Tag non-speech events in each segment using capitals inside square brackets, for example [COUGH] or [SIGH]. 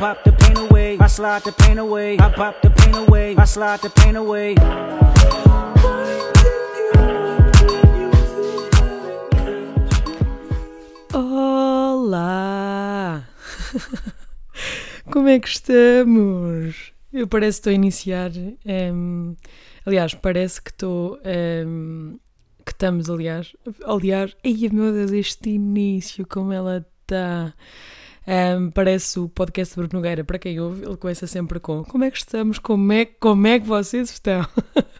pop the pain away. I slide the pain away. I pop the pain away. I slide the pain away. Olá! [LAUGHS] Como é que estamos? Eu parece que estou a iniciar. ehm, aliás, parece que estou. ehm, que estamos, aliás. Aliás, ai meu Deus, este início, como ela está. Ehm, parece o podcast de Bruno Nogueira. Para quem ouve, ele começa sempre com Como é que estamos? Como é, como é que vocês estão? [LAUGHS]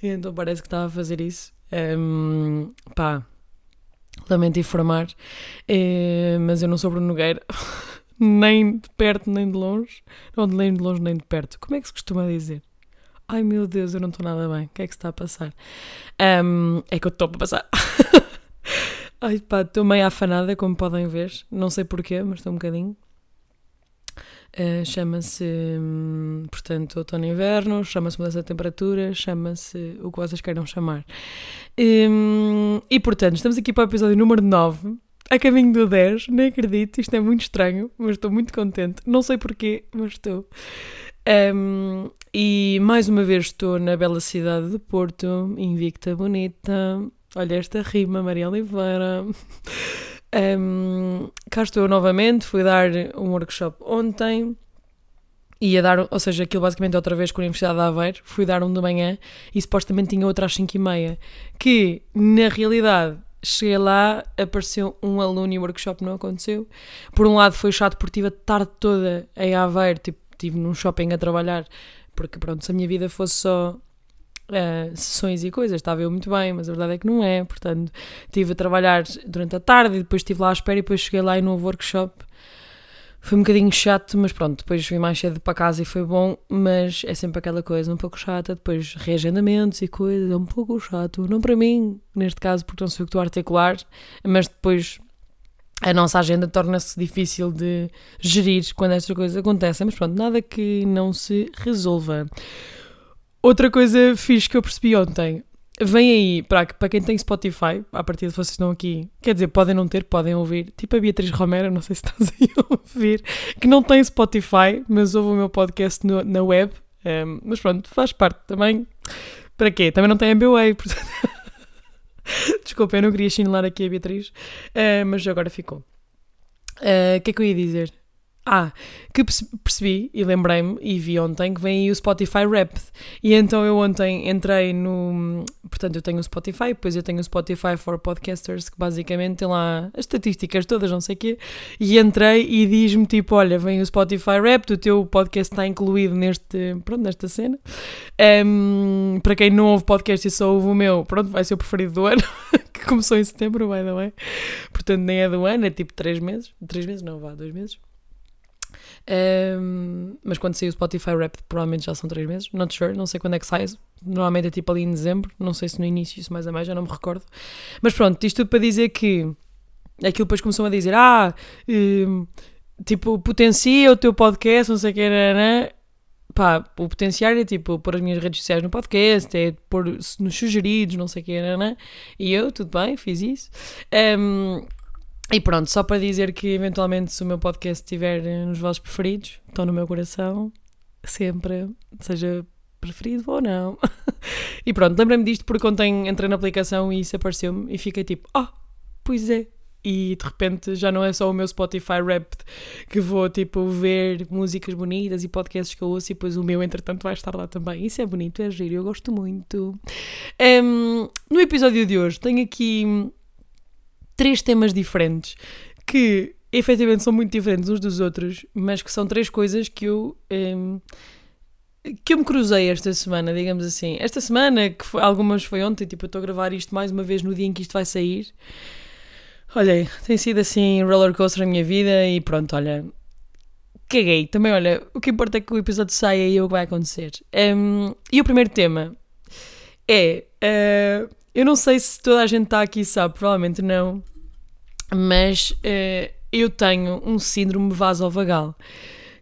Então parece que estava a fazer isso. Ehm, pá, lamento informar, eh, mas eu não sou Bruno Nogueira, [LAUGHS] nem de perto nem de longe, não nem de longe nem de perto. Como é que se costuma dizer? Ai meu Deus, eu não estou nada bem. O que é que se está a passar? Ahm, é que eu estou a passar. [LAUGHS] Ai pá, estou meio afanada, como podem ver. Não sei porquê, mas estou um bocadinho. Uh, chama-se, hum, portanto, outono e inverno, chama-se mudança de temperatura, chama-se o que vocês queiram chamar. Hum, e portanto, estamos aqui para o episódio número 9, a caminho do 10, nem acredito, isto é muito estranho, mas estou muito contente. Não sei porquê, mas estou. Hum, e mais uma vez estou na bela cidade de Porto, invicta, bonita. Olha esta rima, Maria Oliveira. Um, cá estou eu novamente, fui dar um workshop ontem. Ia dar, ou seja, aquilo basicamente outra vez com a Universidade de Aveiro. Fui dar um de manhã e supostamente tinha outra às 5 e meia. Que, na realidade, cheguei lá, apareceu um aluno e o workshop não aconteceu. Por um lado foi chato porque tive a tarde toda em Aveiro, tipo, estive num shopping a trabalhar. Porque pronto, se a minha vida fosse só uh, sessões e coisas, estava eu muito bem, mas a verdade é que não é. Portanto, estive a trabalhar durante a tarde e depois estive lá à espera e depois cheguei lá e no workshop. Foi um bocadinho chato, mas pronto, depois vim mais cedo para casa e foi bom, mas é sempre aquela coisa um pouco chata, depois reagendamentos e coisas, é um pouco chato, não para mim, neste caso, porque não sou eu que estou a articular, mas depois a nossa agenda torna-se difícil de gerir quando estas coisas acontecem, mas pronto, nada que não se resolva. Outra coisa fixe que eu percebi ontem, vem aí, para, para quem tem Spotify, a partir de vocês estão aqui, quer dizer, podem não ter, podem ouvir, tipo a Beatriz Romero, não sei se estás aí a ouvir, que não tem Spotify, mas ouve o meu podcast no- na web, ehm, mas pronto, faz parte também. Para quê? Também não tem MBA, [LAUGHS] portanto... Desculpa, eu não queria chinilar aqui a Beatriz, eh, mas agora ficou. Eh, O que é que eu ia dizer? Ah, que perce- percebi e lembrei-me e vi ontem que vem aí o Spotify Wrapped. E então eu ontem entrei no. Portanto, eu tenho o Spotify, depois eu tenho o Spotify for Podcasters, que basicamente tem lá as estatísticas todas, não sei o quê. E entrei e diz-me tipo: olha, vem o Spotify Wrapped, o teu podcast está incluído neste, pronto, nesta cena. Ehm, para quem não ouve podcast e só ouve o meu, pronto, vai ser o preferido do ano, [LAUGHS] que começou em setembro, by the way. Portanto, nem é do ano, é tipo 3 meses. 3 meses? Não, vá, 2 meses. Um, mas quando sair o Spotify Rap provavelmente já são 3 meses, not sure, não sei quando é que sai, normalmente é tipo ali em dezembro, não sei se no início, isso mais a mais, já não me recordo. Mas pronto, isto tudo para dizer que aquilo depois começou a dizer, ah, hum, tipo, potencia o teu podcast, não sei o que era, pá, o potenciar é tipo pôr as minhas redes sociais no podcast, é pôr nos sugeridos, não sei o que era, e eu, tudo bem, fiz isso. Um, e pronto, só para dizer que eventualmente se o meu podcast estiver eh, nos vossos preferidos, estão no meu coração, sempre, seja preferido ou não. [LAUGHS] e pronto, lembrei-me disto porque ontem entrei na aplicação e isso apareceu-me e fiquei tipo, ah, pois é. E de repente já não é só o meu Spotify Rap que vou tipo ver músicas bonitas e podcasts que eu ouço e depois o meu entretanto vai estar lá também. Isso é bonito, é giro, eu gosto muito. Em, no episódio de hoje tenho aqui três temas diferentes que efetivamente são muito diferentes uns dos outros, mas que são três coisas que eu. em, que eu me cruzei esta semana, digamos assim. Esta semana, que foi- algumas foi ontem, tipo, eu estou a gravar isto mais uma vez no dia em que isto vai sair. Olha, tem sido assim roller coaster na minha vida e pronto, olha. Caguei. Também, olha, o que importa é que o episódio saia e é o que vai acontecer. Em, e o primeiro tema é. eh, eu não sei se toda a gente está aqui sabe, provavelmente não, mas eh, eu tenho um síndrome vasovagal,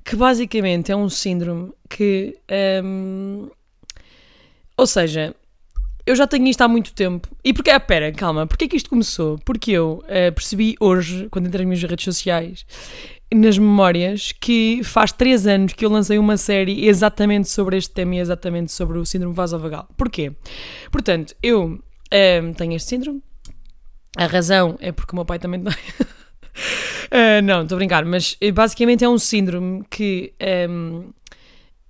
que basicamente é um síndrome que. ehm, ou seja, eu já tenho isto há muito tempo. E porque, ah, pera, calma, porque é que isto começou? Porque eu eh, percebi hoje, quando entrei nas minhas redes sociais, nas memórias que faz três anos que eu lancei uma série exatamente sobre este tema e exatamente sobre o síndrome vasovagal. Porquê? Portanto, eu ehm, tenho este síndrome. A razão é porque o meu pai também. [LAUGHS] Uh, não, estou a brincar, mas eh, basicamente é um síndrome que um,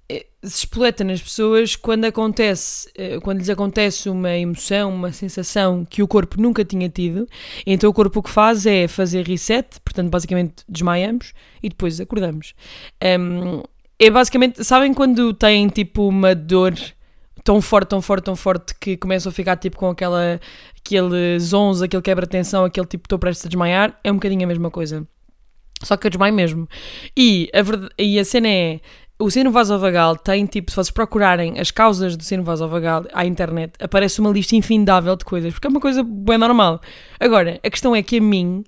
eh, se espoleta nas pessoas quando acontece, quando lhes acontece uma emoção, uma sensação que o corpo nunca tinha tido. Então o corpo o que faz é fazer reset, portanto, basicamente desmaiamos e depois acordamos. Um, é basicamente, sabem quando têm tipo uma dor tão forte, tão forte, tão forte que começam a ficar tipo com aquela, aquele zonzo, aquele quebra-tensão, aquele tipo estou prestes a desmaiar, é um bocadinho a mesma coisa. Só que eu desmaio mesmo. E a, verdade, e a cena é, o sino vasovagal tem tipo, se vocês procurarem as causas do sino vasovagal à internet, aparece uma lista infindável de coisas, porque é uma coisa bem normal. Agora, a questão é que a mim,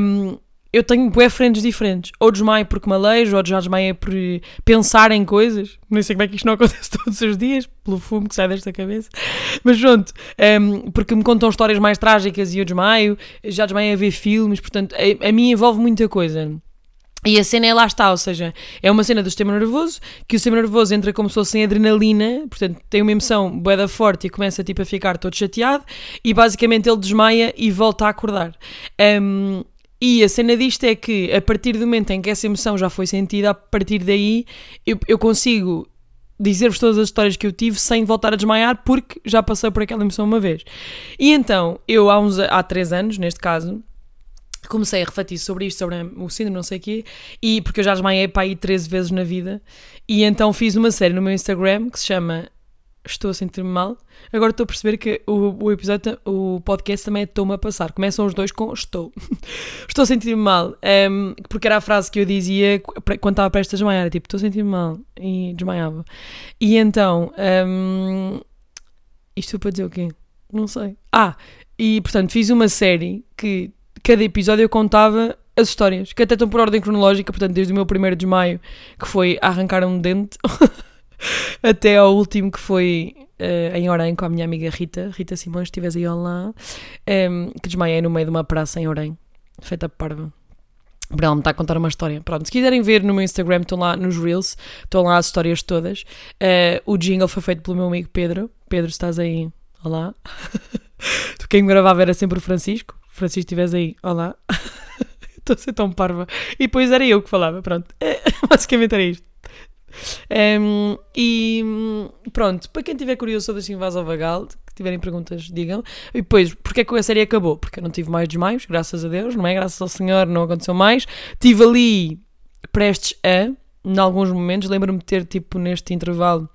um, eu tenho bué friends diferentes. Ou desmaio porque me aleijo, ou já desmaio por pensar em coisas. Não sei como é que isto não [LAUGHS] acontece todos os dias, pelo fumo que sai desta cabeça. Mas pronto, um, ehm, porque me contam histórias mais trágicas e eu desmaio. Já desmaio a ver filmes, portanto, a, a mim envolve muita coisa. E a cena é lá está, ou seja, é uma cena do sistema nervoso, que o sistema nervoso entra como se fosse em adrenalina, portanto tem uma emoção boeda forte e começa tipo a ficar todo chateado, e basicamente ele desmaia e volta a acordar. Um, ehm, e a cena disto é que, a partir do momento em que essa emoção já foi sentida, a partir daí eu, eu consigo dizer-vos todas as histórias que eu tive sem voltar a desmaiar, porque já passei por aquela emoção uma vez. E então, eu há, uns, há três anos, neste caso, comecei a refletir sobre isto, sobre o síndrome, não sei o quê, e porque eu já desmaiei para aí 13 vezes na vida, e então fiz uma série no meu Instagram que se chama estou a sentir-me mal. Agora estou a perceber que o, o episódio, o podcast também é estou-me a passar. Começam os dois com estou. [LAUGHS] estou a sentir-me mal. Um, porque era a frase que eu dizia quando estava prestes a desmaiar. Tipo, estou a sentir-me mal. E desmaiava. E então, um, isto para dizer o quê? Não sei. Ah, e portanto fiz uma série que cada episódio eu contava as histórias, que até estão por ordem cronológica, portanto, desde o meu primeiro desmaio, que foi arrancar um dente. [LAUGHS] [LAUGHS] até ao último que foi uh, em Orem com a minha amiga Rita, Rita Simões, estivesse aí lá, um, ehm, que desmaiei no meio de uma praça em Orem, feita parva. Para ela me está a contar uma história. Pronto, se quiserem ver no meu Instagram, estão lá nos Reels, estão lá as histórias todas. Uh, o jingle foi feito pelo meu amigo Pedro. Pedro, estás aí? Olá. [LAUGHS] Quem me gravava era sempre o Francisco. Francisco, estivesse aí? Olá. [LAUGHS] Estou a ser tão parva. E depois era eu que falava. Pronto. Basicamente era isto. Um, e pronto, para quem tiver curioso sobre assim Vagal, que tiverem perguntas, digam. E depois, porque é que a série acabou? Porque eu não tive mais desmaios, graças a Deus, não é? Graças ao Senhor não aconteceu mais. Tive ali prestes a, em alguns momentos, lembro-me de ter, tipo, neste intervalo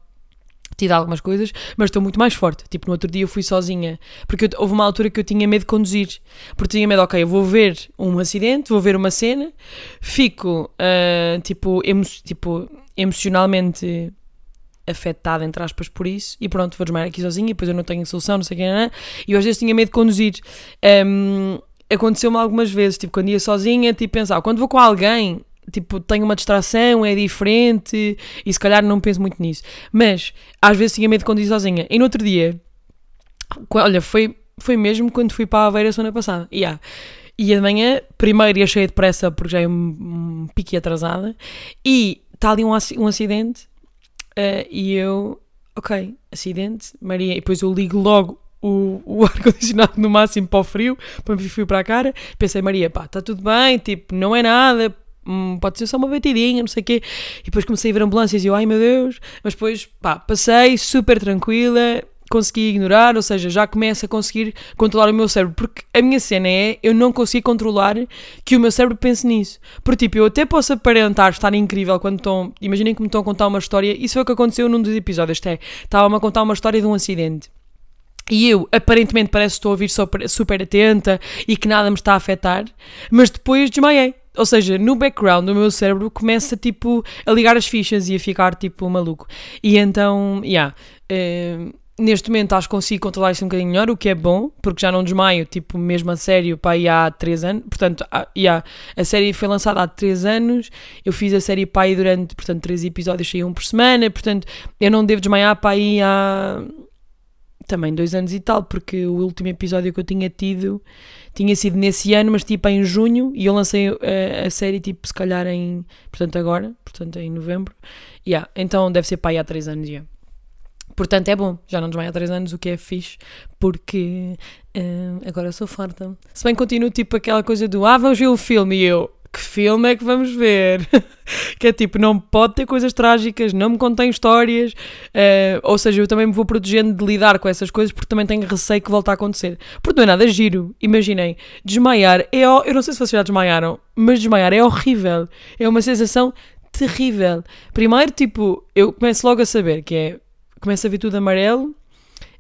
tido algumas coisas, mas estou muito mais forte. Tipo, no outro dia eu fui sozinha, porque eu, houve uma altura que eu tinha medo de conduzir, porque tinha medo, ok, eu vou ver um acidente, vou ver uma cena, fico, uh, tipo, emo tipo, emocionalmente afetada, entre aspas, por isso, e pronto, vou desmaiar aqui sozinha, e depois eu não tenho solução, não sei o que, e às vezes tinha medo de conduzir. Um, Aconteceu-me algumas vezes, tipo, quando ia sozinha, tipo, pensar, quando vou com alguém, tipo, tenho uma distração, é diferente, e se calhar não penso muito nisso. Mas, às vezes tinha medo de conduzir sozinha. E no outro dia, olha, foi, foi mesmo quando fui para a Aveira semana passada. Yeah. E de manhã, primeiro ia cheia de pressa porque já é um, um pique atrasada, e está ali um, um acidente, uh, e eu, ok, acidente, Maria, e depois eu ligo logo o, o [LAUGHS] ar-condicionado no máximo para o frio, para me frio para a cara. Pensei, Maria, pá, está tudo bem, tipo, não é nada, hum, pode ser só uma batidinha, não sei o quê. E depois comecei a ver ambulâncias e eu, ai meu Deus. Mas depois, pá, passei super tranquila, consegui ignorar, ou seja, já começo a conseguir controlar o meu cérebro. Porque a minha cena é eu não consigo controlar que o meu cérebro pense nisso. Porque, tipo, eu até posso aparentar estar incrível quando estão. Imaginem que me estão a contar uma história. Isso foi o que aconteceu num dos episódios. É, estava-me a contar uma história de um acidente. E eu, aparentemente, parece que estou a ouvir super, super atenta e que nada me está a afetar, mas depois desmaiei. Ou seja, no background do meu cérebro começa tipo a ligar as fichas e a ficar tipo maluco. E então, yeah, uh, neste momento acho que consigo controlar isso um bocadinho melhor, o que é bom, porque já não desmaio, tipo, mesmo a sério, aí há 3 anos. Portanto, há, yeah, a série foi lançada há 3 anos, eu fiz a série aí durante, portanto, 3 episódios, saíam por semana, portanto, eu não devo desmaiar aí há também dois anos e tal, porque o último episódio que eu tinha tido tinha sido nesse ano, mas tipo em junho, e eu lancei a, a série tipo se calhar em, portanto agora, portanto em novembro, yeah, então deve ser aí há três anos, yeah. Portanto, é bom, já não vai há 3 anos, o que é fixe, porque uh, agora sou farta. Se bem continuo tipo aquela coisa do ah, vamos ver o filme, e eu, que filme é que vamos ver? [LAUGHS] que é tipo, não pode ter coisas trágicas, não me contém histórias, uh, ou seja, eu também me vou protegendo de lidar com essas coisas porque também tenho receio que volte a acontecer. Porque não é nada giro, imaginem, desmaiar é, eu não sei se vocês já desmaiaram, mas desmaiar é horrível, é uma sensação terrível. Primeiro, tipo, eu começo logo a saber que é começo a ver tudo amarelo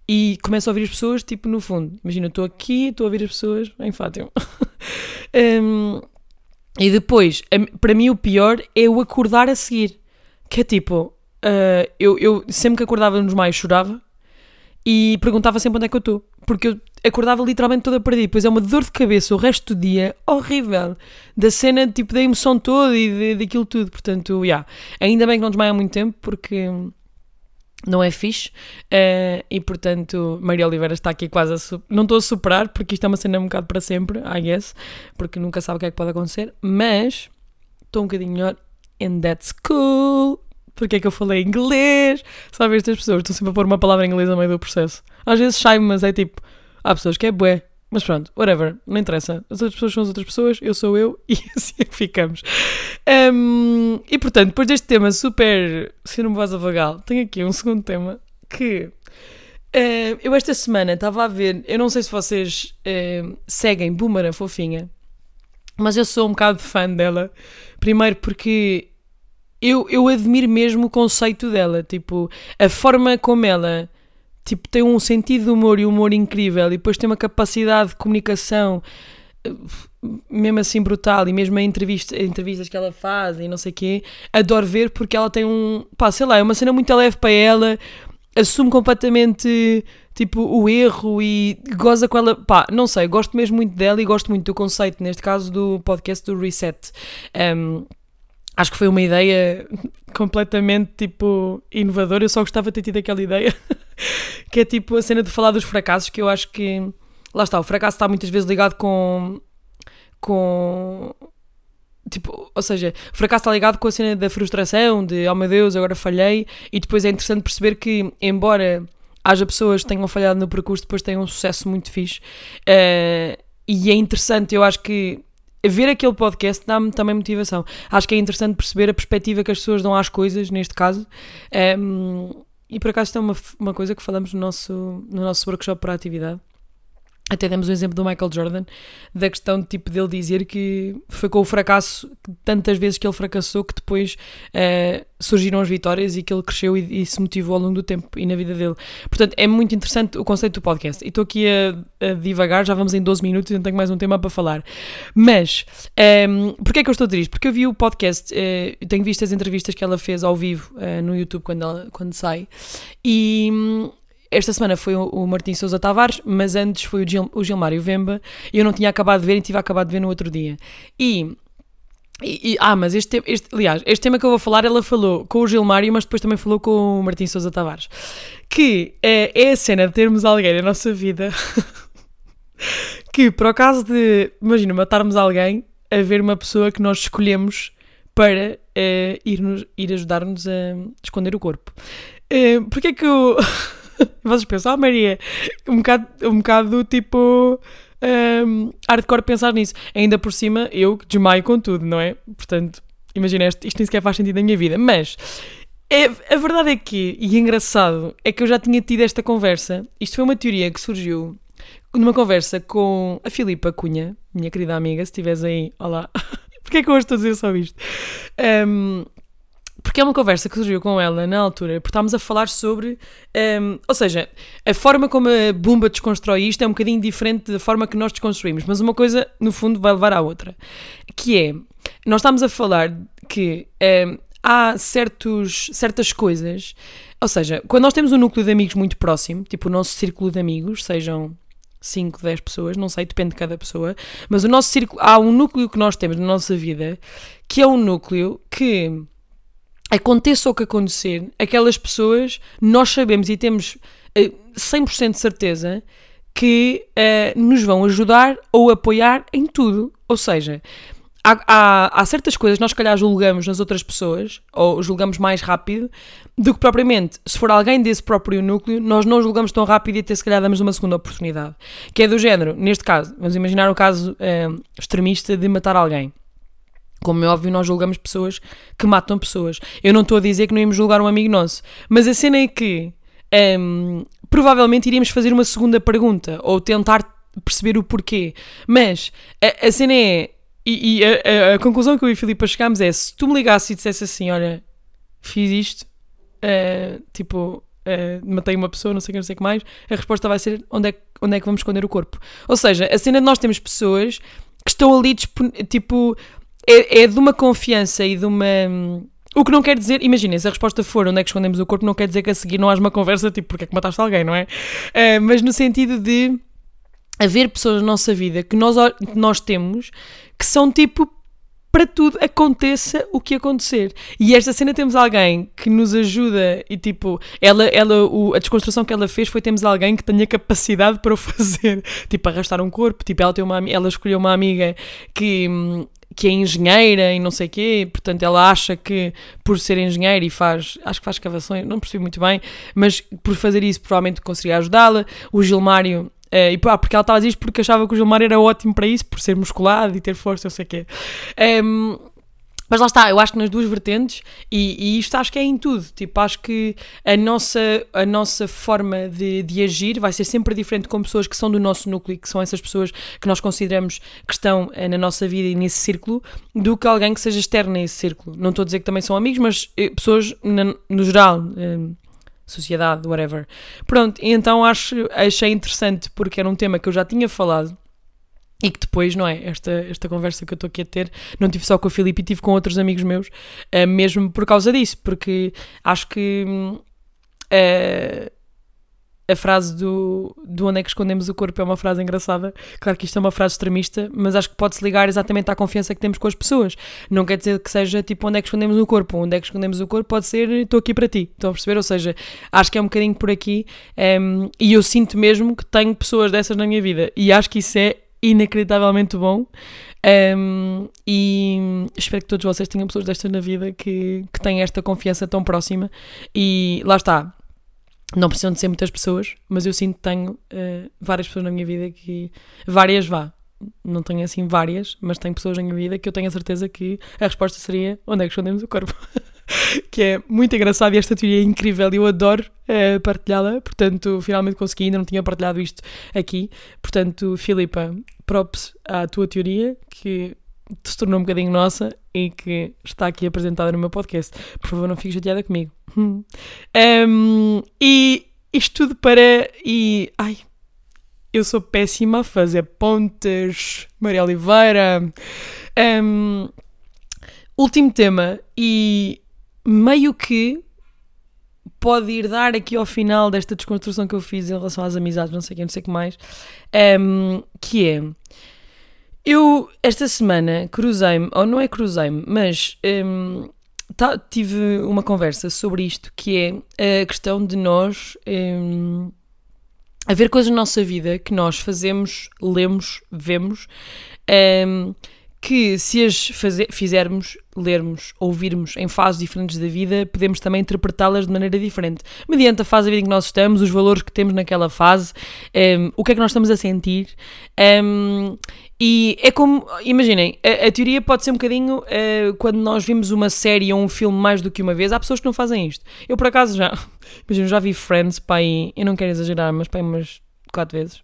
e começo a ouvir as pessoas, tipo, no fundo. Imagina, estou aqui, estou a ouvir as pessoas em Fátima. [LAUGHS] um, e depois, para mim o pior é o acordar a seguir. Que é tipo, uh, eu, eu sempre que acordava nos mais chorava e perguntava sempre onde é que eu estou. Porque eu acordava literalmente toda perdida. Depois é uma dor de cabeça o resto do dia horrível. Da cena, tipo, da emoção toda e daquilo tudo. Portanto, já. Yeah. Ainda bem que não desmaia há muito tempo porque não é fixe. Uh, e portanto Maria Oliveira está aqui quase a não estou a superar porque isto é uma cena um bocado para sempre I guess, porque nunca sabe o que é que pode acontecer mas estou um bocadinho melhor and that's cool. Porque é que eu falei inglês? Sabe estas pessoas, estou sempre a pôr uma palavra em inglês no meio do processo. Às vezes sai-me mas é tipo há pessoas que é bué mas pronto, whatever, não interessa. As outras pessoas são as outras pessoas, eu sou eu [LAUGHS] e assim é que ficamos. Um, e portanto, depois deste tema super um vaso vagal, tenho aqui um segundo tema que uh, eu esta semana estava a ver, eu não sei se vocês uh, seguem Boomer a Fofinha, mas eu sou um bocado fã dela. Primeiro porque eu, eu admiro mesmo o conceito dela, tipo, a forma como ela tipo, tem um sentido de humor e humor incrível e depois tem uma capacidade de comunicação eh, mesmo assim brutal e mesmo em entrevista, entrevistas que ela faz e não sei o quê, adoro ver porque ela tem um, pá, sei lá, é uma cena muito leve para ela, assume completamente tipo o erro e goza com ela, pá, não sei, gosto mesmo muito dela e gosto muito do conceito, neste caso do podcast do Reset. Um, acho que foi uma ideia [LAUGHS] completamente tipo inovadora, eu só gostava de ter tido aquela ideia. [LAUGHS] que é tipo a cena de falar dos fracassos, que eu acho que. Lá está, o fracasso está muitas vezes ligado com. com. Tipo, ou seja, o fracasso está ligado com a cena da frustração, de oh meu Deus, agora falhei, e depois é interessante perceber que, embora haja pessoas que tenham falhado no percurso, depois têm um sucesso muito fixe. Uh, e é interessante, eu acho que ver aquele podcast dá-me também motivação. Acho que é interessante perceber a perspectiva que as pessoas dão às coisas, neste caso. Um, ehm, e por acaso isto é uma, uma coisa que falamos no nosso, no nosso workshop para a atividade. Até demos o exemplo do Michael Jordan, da questão de tipo dele dizer que foi com o fracasso, tantas vezes que ele fracassou, que depois uh, surgiram as vitórias e que ele cresceu e, e, se motivou ao longo do tempo e na vida dele. Portanto, é muito interessante o conceito do podcast. E estou aqui a, a, divagar, já vamos em 12 minutos e não tenho mais um tema para falar. Mas, um, ehm, porquê é que eu estou isto? Porque eu vi o podcast, uh, tenho visto as entrevistas que ela fez ao vivo uh, no YouTube quando, ela, quando sai, e esta semana foi o Martim Sousa Tavares, mas antes foi o, Gil, o Gilmário Vemba. E eu não tinha acabado de ver e tive acabado de ver no outro dia. E e, e, ah, mas este, este, aliás, este tema que eu vou falar, ela falou com o Gilmário, mas depois também falou com o Martim Sousa Tavares. Que é, é a cena de termos alguém na nossa vida [LAUGHS] que, por acaso de, imagina, matarmos alguém, a ver uma pessoa que nós escolhemos para uh, ir, ir ajudar-nos a esconder o corpo. Uh, Porquê é que eu. [LAUGHS] [LAUGHS] Vocês pensam, ah, Maria, um bocado, um bocado tipo. Um, hardcore pensar nisso. Ainda por cima, eu desmaio com tudo, não é? Portanto, imagina, isto, isto nem sequer faz sentido na minha vida. Mas é, a verdade é que, e é engraçado, é que eu já tinha tido esta conversa. Isto foi uma teoria que surgiu numa conversa com a Filipa Cunha, minha querida amiga. Se estiveres aí, olá. [LAUGHS] Porquê é que eu hoje estou a dizer só isto? Um, porque é uma conversa que surgiu com ela na altura, porque estávamos a falar sobre. Um, ou seja, a forma como a Bumba desconstrói isto é um bocadinho diferente da forma que nós desconstruímos, mas uma coisa, no fundo, vai levar à outra. Que é. Nós estamos a falar que um, há certos, certas coisas. Ou seja, quando nós temos um núcleo de amigos muito próximo, tipo o nosso círculo de amigos, sejam 5, 10 pessoas, não sei, depende de cada pessoa, mas o nosso círculo, há um núcleo que nós temos na nossa vida que é um núcleo que aconteça o que acontecer, aquelas pessoas, nós sabemos e temos eh, 100% de certeza que eh, nos vão ajudar ou apoiar em tudo. Ou seja, há, há, há certas coisas nós, se calhar, julgamos nas outras pessoas, ou julgamos mais rápido, do que propriamente, se for alguém desse próprio núcleo, nós não julgamos tão rápido e até, se calhar, damos uma segunda oportunidade. Que é do género, neste caso, vamos imaginar o caso eh, extremista de matar alguém. Como é óbvio, nós julgamos pessoas que matam pessoas. Eu não estou a dizer que não íamos julgar um amigo nosso, mas a cena é que ehm, provavelmente iríamos fazer uma segunda pergunta ou tentar perceber o porquê. Mas a, a cena é. E, e a, a- a conclusão que eu e a Filipa chegámos é: se tu me ligasses e dissesse assim, olha, fiz isto, eh, tipo, eh, matei uma pessoa, não sei o que, não sei o que mais, a resposta vai ser: onde é, que- onde é que vamos esconder o corpo? Ou seja, a cena de nós temos pessoas que estão ali, tipo, é, é de uma confiança e de uma. O que não quer dizer, imaginem, se a resposta for onde é que escondemos o corpo, não quer dizer que a seguir não haja uma conversa tipo porque é que mataste alguém, não é? Eh, mas no sentido de haver pessoas na nossa vida que nós, nós temos que são tipo para tudo aconteça o que acontecer. E esta cena temos alguém que nos ajuda e tipo, ela, ela o, a desconstrução que ela fez foi temos alguém que tenha capacidade para o [LAUGHS] fazer, tipo arrastar um corpo, tipo ela tem uma ela escolheu uma amiga que hum, que é engenheira e não sei quê, portanto ela acha que por ser engenheira e faz, acho que faz escavações, não percebi muito bem, mas por fazer isso provavelmente conseguiria ajudá-la. O Gilmário eh, e pá, porque ela estava a dizer isto porque achava que o Gilmar era ótimo para isso, por ser musculado e ter força, não sei o quê. Em, mas lá está, eu acho que nas duas vertentes, e, e isto acho que é em tudo. Tipo, acho que a nossa, a nossa forma de, de agir vai ser sempre diferente com pessoas que são do nosso núcleo, que são essas pessoas que nós consideramos que estão eh, na nossa vida e nesse círculo, do que alguém que seja externo a esse círculo. Não estou a dizer que também são amigos, mas eh, pessoas na- no geral. em, sociedade, whatever. Pronto, então acho, achei interessante porque era um tema que eu já tinha falado e que depois, não é? Esta, esta conversa que eu estou aqui a ter, não tive só com o Filipe, tive com outros amigos meus, eh, mesmo por causa disso, porque acho que eh, a frase do, do onde é que escondemos o corpo é uma frase engraçada. Claro que isto é uma frase extremista, mas acho que pode-se ligar exatamente à confiança que temos com as pessoas. Não quer dizer que seja tipo onde é que escondemos o corpo. Onde é que escondemos o corpo pode ser estou aqui para ti. Estão a perceber? Ou seja, acho que é um bocadinho por aqui hum, e eu sinto mesmo que tenho pessoas dessas na minha vida e acho que isso é inacreditavelmente bom. Um, e espero que todos vocês tenham pessoas destas na vida que, que têm esta confiança tão próxima. E lá está, não precisam de ser muitas pessoas, mas eu sinto que tenho eh, várias pessoas na minha vida que. Várias vá. Não tenho assim várias, mas tenho pessoas na minha vida que eu tenho a certeza que a resposta seria onde é que escondemos o corpo. [LAUGHS] [LAUGHS] que é muito engraçado e esta teoria é incrível e eu adoro eh, partilhá-la. Portanto, finalmente consegui, ainda não tinha partilhado isto aqui. Portanto, Filipa, props à tua teoria que se tornou um bocadinho nossa e que está aqui apresentada no meu podcast. Por favor, não fiques chateada comigo. [LAUGHS] Hum. Um, e isto tudo para. E. Ai. Eu sou péssima a fazer pontes. Maria Oliveira. Um, último tema. E meio que pode ir dar aqui ao final desta desconstrução que eu fiz em relação às amizades, não sei o que, não sei o que mais. Um, que é. Eu, esta semana, cruzei-me, ou não é cruzei-me, mas hum, tá- tive uma conversa sobre isto, que é a questão de nós hum, haver coisas na nossa vida que nós fazemos, lemos, vemos, hum, que se as faze- fizermos, lermos, ouvirmos em fases diferentes da vida, podemos também interpretá-las de maneira diferente, mediante a fase da vida em que nós estamos, os valores que temos naquela fase, hum, o que é que nós estamos a sentir. hum, e é como, imaginem, a, a teoria pode ser um bocadinho eh, quando nós vimos uma série ou um filme mais do que uma vez. Há pessoas que não fazem isto. Eu, por acaso, já, [LAUGHS] imagino, já vi Friends, pai, eu não quero exagerar, mas pai, umas quatro vezes.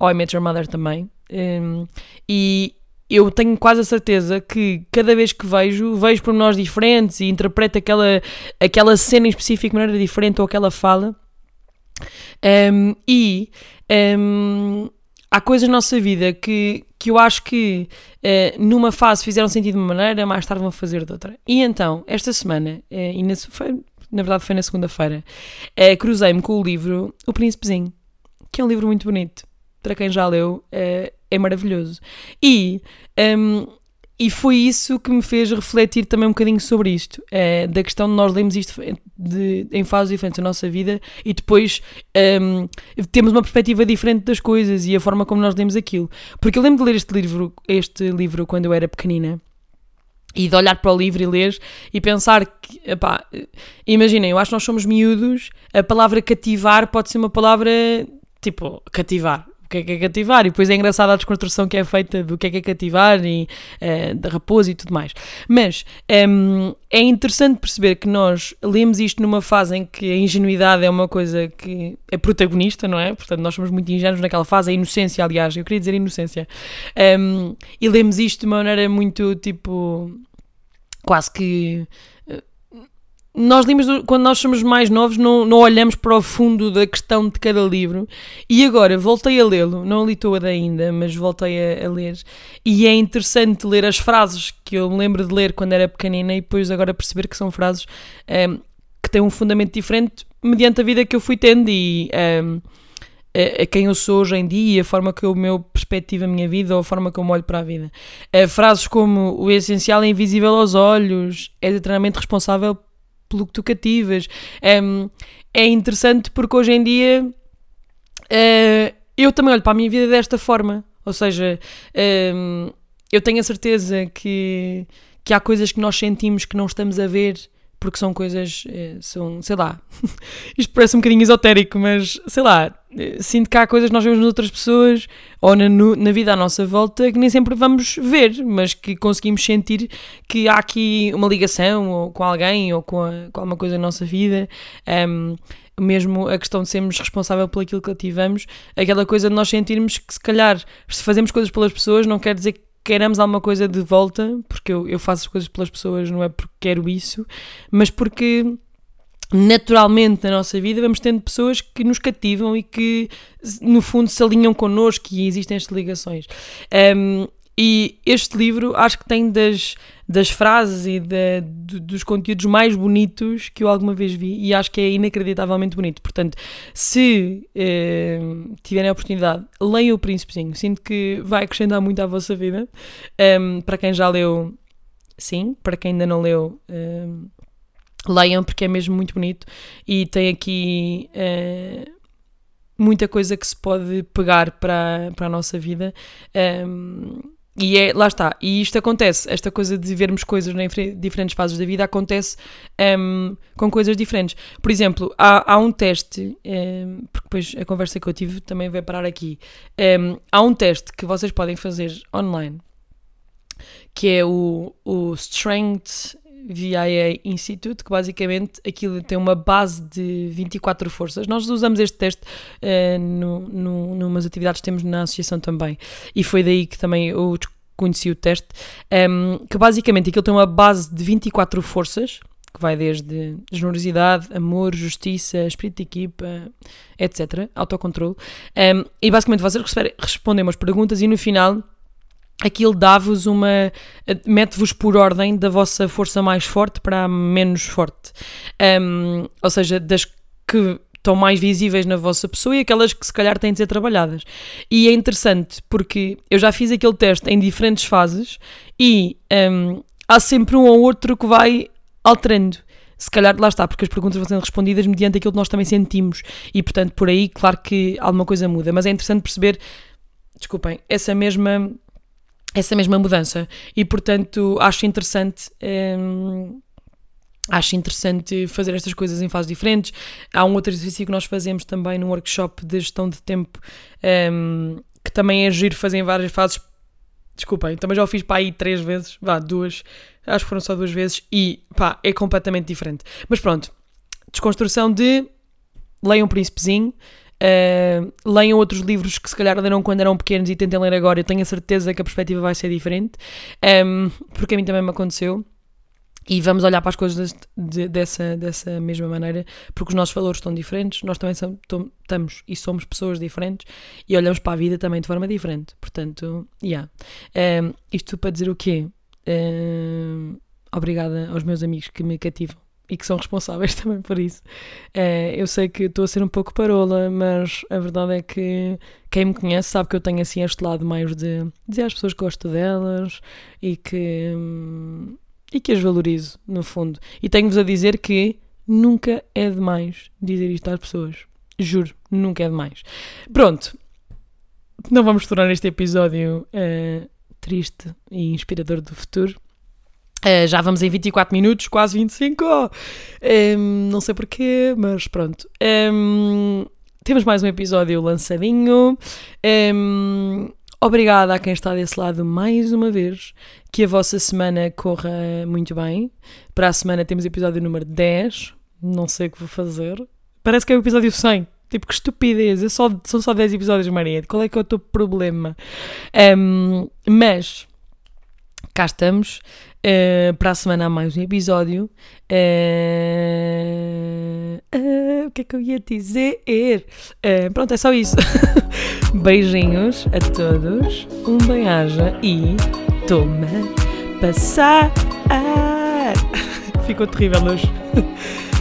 Ou I Met Your Mother também. Hum, e eu tenho quase a certeza que cada vez que vejo, vejo pormenores diferentes e interpreto aquela, aquela cena em específico de maneira diferente ou aquela fala. Hum, e hum, há coisas na nossa vida que, que eu acho que eh, numa fase fizeram sentido de uma maneira, mais tarde vão fazer de outra. E então, esta semana, eh, e na, foi, na verdade foi na segunda-feira, eh, cruzei-me com o livro O Príncipezinho, que é um livro muito bonito. Para quem já leu, eh, é maravilhoso. E, hum, e foi isso que me fez refletir também um bocadinho sobre isto, é, da questão de nós lermos isto de, em fases diferentes da nossa vida e depois um, temos uma perspectiva diferente das coisas e a forma como nós lemos aquilo. Porque eu lembro de ler este livro, este livro quando eu era pequenina e de olhar para o livro e ler e pensar que, imaginem, eu acho que nós somos miúdos, a palavra cativar pode ser uma palavra tipo cativar, que é que é cativar, e depois é engraçada a desconstrução que é feita do que é que é cativar e uh, da raposa e tudo mais. Mas um, ehm, é interessante perceber que nós lemos isto numa fase em que a ingenuidade é uma coisa que é protagonista, não é? Portanto, nós somos muito ingênuos naquela fase, a inocência, aliás, eu queria dizer inocência. Um, ehm, e lemos isto de uma maneira muito tipo. quase que nós limos, quando nós somos mais novos, não, não olhamos para o fundo da questão de cada livro. E agora voltei a lê-lo, não li todo ainda, mas voltei a, a, ler. E é interessante ler as frases que eu me lembro de ler quando era pequenina e depois agora perceber que são frases um, ehm, que têm um fundamento diferente mediante a vida que eu fui tendo e um, ehm, a, a, quem eu sou hoje em dia, a forma que eu meu perspectivo a minha vida ou a forma que eu me olho para a vida. Uh, frases como o essencial é invisível aos olhos, é eternamente responsável pelo que tu cativas. Um, é interessante porque hoje em dia uh, eu também olho para a minha vida desta forma. Ou seja, um, eu tenho a certeza que, que há coisas que nós sentimos que não estamos a ver porque são coisas, eh, são, sei lá, [LAUGHS] isto parece um bocadinho esotérico, mas sei lá, eh, sinto que há coisas que nós vemos outras pessoas ou na, na vida à nossa volta que nem sempre vamos ver, mas que conseguimos sentir que há aqui uma ligação ou com alguém ou com, a, com alguma coisa na nossa vida. Um, mesmo a questão de sermos responsável por aquilo que ativamos, aquela coisa de nós sentirmos que se calhar se fazemos coisas pelas pessoas não quer dizer que queiramos alguma coisa de volta, porque eu, eu faço as coisas pelas pessoas, não é porque quero isso, mas porque naturalmente na nossa vida vamos tendo pessoas que nos cativam e que no fundo se alinham connosco e existem estas ligações. Um, e este livro acho que tem das, das frases e de, dos conteúdos mais bonitos que eu alguma vez vi e acho que é inacreditavelmente bonito. Portanto, se eh, tiverem a oportunidade, leiam O Príncipezinho. Sinto que vai acrescentar muito à vossa vida. Um, para quem já leu, sim. Para quem ainda não leu, um, leiam porque é mesmo muito bonito e tem aqui. Uh, muita coisa que se pode pegar para, para a nossa vida. Um, e é, lá está, e isto acontece, esta coisa de vermos coisas em diferentes fases da vida acontece um, com coisas diferentes. Por exemplo, há, há um teste, um, porque depois a conversa que eu tive também vai parar aqui. Um, há um teste que vocês podem fazer online, que é o, o Strength VIA Institute, que basicamente aquilo tem uma base de 24 forças. Nós usamos este teste uh, no, no, numas atividades que temos na associação também, e foi daí que também eu conheci o teste, um, ehm, que basicamente aquilo tem uma base de 24 forças, que vai desde generosidade, amor, justiça, espírito de equipa, etc., autocontrole, um, ehm, e basicamente vocês respondem umas perguntas e no final aquilo dá-vos uma. mete-vos por ordem da vossa força mais forte para a menos forte. Um, ou seja, das que estão mais visíveis na vossa pessoa e aquelas que se calhar têm de ser trabalhadas. E é interessante porque eu já fiz aquele teste em diferentes fases e um, há sempre um ou outro que vai alterando. Se calhar lá está, porque as perguntas vão sendo respondidas mediante aquilo que nós também sentimos e, portanto, por aí, claro que alguma coisa muda. Mas é interessante perceber, desculpem, essa mesma essa mesma mudança. E portanto acho interessante. Hum, acho interessante fazer estas coisas em fases diferentes. Há um outro exercício que nós fazemos também no workshop de gestão de tempo, um, que também é giro fazer em várias fases. Desculpem, também já o fiz para aí três vezes, vá, duas, acho que foram só duas vezes, e pá, é completamente diferente. Mas pronto, desconstrução de leiam um Príncipezinho, Uh, leiam outros livros que se calhar leram quando eram pequenos e tentem ler agora. Eu tenho a certeza que a perspectiva vai ser diferente, um, porque a mim também me aconteceu. E vamos olhar para as coisas de, dessa, dessa mesma maneira, porque os nossos valores estão diferentes, nós também somos, estamos e somos pessoas diferentes e olhamos para a vida também de forma diferente. Portanto, yeah. Um, isto para dizer o quê? Um, obrigada aos meus amigos que me cativam e que são responsáveis [LAUGHS] também por isso. Eh, eu sei que estou a ser um pouco parola, mas a verdade é que quem me conhece sabe que eu tenho assim este lado mais de dizer às pessoas que gosto delas e que, e que as valorizo, no fundo. E tenho-vos a dizer que nunca é demais dizer isto às pessoas. Juro, nunca é demais. Pronto, não vamos tornar este episódio uh, triste e inspirador do futuro. Uh, já vamos em 24 minutos, quase 25. Um, não sei porquê, mas pronto. Um, temos mais um episódio lançadinho. Um, obrigada a quem está desse lado mais uma vez. Que a vossa semana corra muito bem. Para a semana temos episódio número 10. Não sei o que vou fazer. Parece que é o episódio 100. Tipo, que estupidez. Só, são só 10 episódios, Maria. Qual é que é o teu problema? Mas, cá estamos. Uh, para a semana há mais um episódio. Uh, uh, o que é que eu ia dizer? pronto, é só isso. [LAUGHS] Beijinhos a todos. Um bem-aja e toma passar. [LAUGHS] Ficou terrível hoje. [LAUGHS]